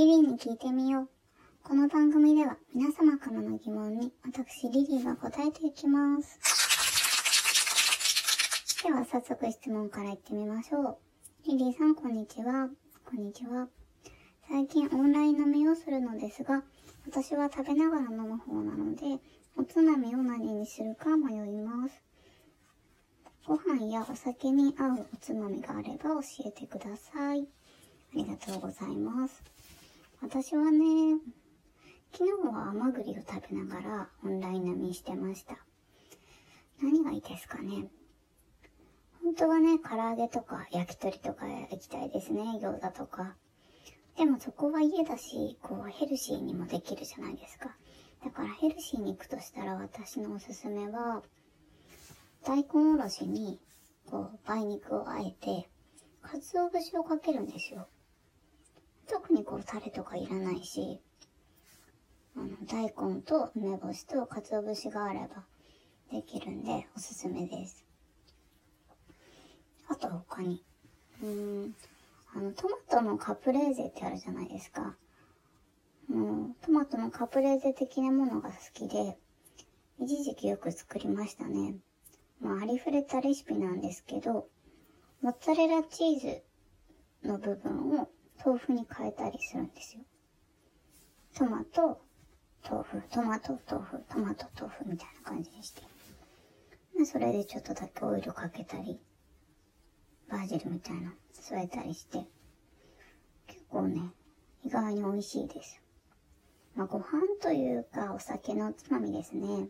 リリーに聞いてみよう。この番組では皆様からの疑問に私リリーが答えていきます。では早速質問からいってみましょう。リリーさんこんにちは。こんにちは。最近オンライン飲みをするのですが、私は食べながら飲む方なので、おつまみを何にするか迷います。ご飯やお酒に合うおつまみがあれば教えてください。ありがとうございます。私はね、昨日は甘栗を食べながらオンライン飲みしてました。何がいいですかね本当はね、唐揚げとか焼き鳥とか行きたいですね、餃子とか。でもそこは家だし、こうヘルシーにもできるじゃないですか。だからヘルシーに行くとしたら私のおすすめは、大根おろしに、こう、梅肉をあえて、鰹節をかけるんですよ。特にこう、タレとかいらないし、あの、大根と梅干しと鰹節があればできるんで、おすすめです。あと他に、うーん、あの、トマトのカプレーゼってあるじゃないですか。もう、トマトのカプレーゼ的なものが好きで、一時期よく作りましたね。まあ、ありふれたレシピなんですけど、モッツァレラチーズの部分を豆腐に変えたりするんですよ。トマト、豆腐、トマト、豆腐、トマト、豆腐みたいな感じにして。まあ、それでちょっとだけオイルかけたり、バージルみたいな添えたりして、結構ね、意外に美味しいです。まあ、ご飯というかお酒のつまみですね。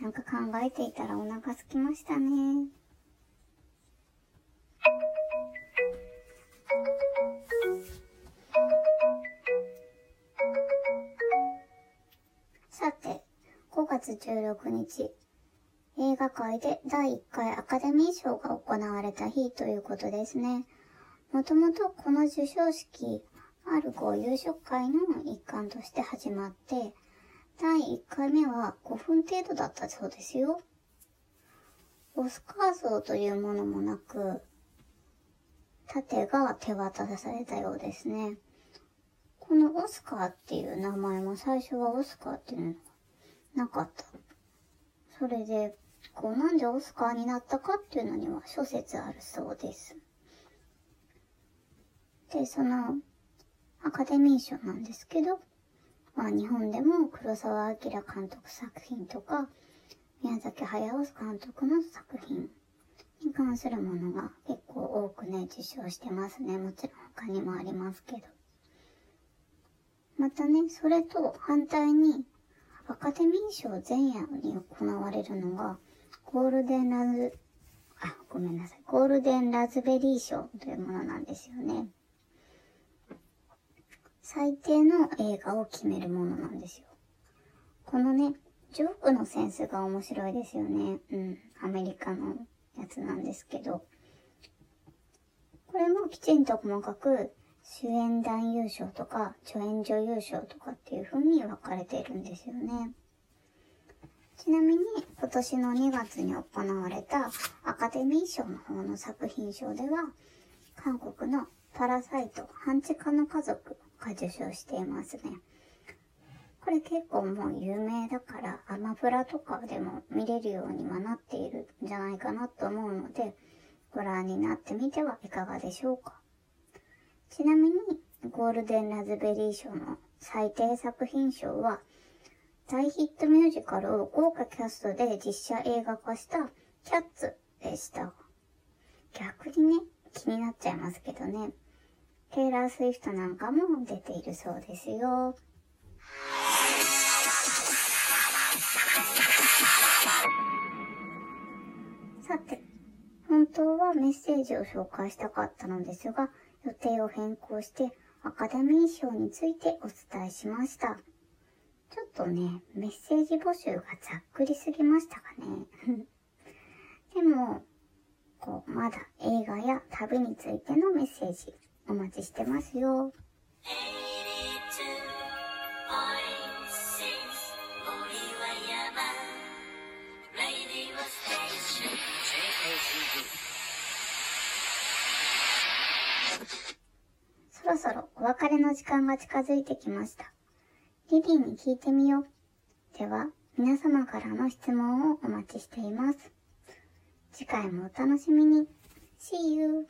なんか考えていたらお腹空きましたね。16日、映画界で第1回アカデミー賞が行われた日ということですね。もともとこの授賞式、あるこう夕食会の一環として始まって、第1回目は5分程度だったそうですよ。オスカー像というものもなく、盾が手渡されたようですね。このオスカーっていう名前も最初はオスカーっていうのなかった。それで、こうなんでオスカーになったかっていうのには諸説あるそうです。で、そのアカデミー賞なんですけど、まあ日本でも黒澤明監督作品とか、宮崎駿監督の作品に関するものが結構多くね、受賞してますね。もちろん他にもありますけど。またね、それと反対に、アカデミー賞前夜に行われるのが、ゴールデンラズ、あ、ごめんなさい。ゴールデンラズベリー賞というものなんですよね。最低の映画を決めるものなんですよ。このね、ジョークのセンスが面白いですよね。うん。アメリカのやつなんですけど。これもきちんと細かく主演男優賞とか助演女優賞とかっていう風に分かれているんですよね。ちなみに今年の2月に行われたアカデミー賞の方の作品賞では韓国のパラサイト半地下の家族が受賞していますね。これ結構もう有名だからアマプラとかでも見れるようにはなっているんじゃないかなと思うのでご覧になってみてはいかがでしょうか。ちなみにゴールデンラズベリー賞の最低作品賞は大ヒットミュージカルを豪華キャストで実写映画化したキャッツでした。逆にね、気になっちゃいますけどね。テイラー・スウィフトなんかも出ているそうですよ。さて、本当はメッセージを紹介したかったのですが、予定を変更してアカデミー賞についてお伝えしました。ちょっとね、メッセージ募集がざっくりすぎましたかね。でも、こう、まだ映画や旅についてのメッセージお待ちしてますよ。そろそろお別れの時間が近づいてきました。リリーに聞いてみよう。では、皆様からの質問をお待ちしています。次回もお楽しみに。See you!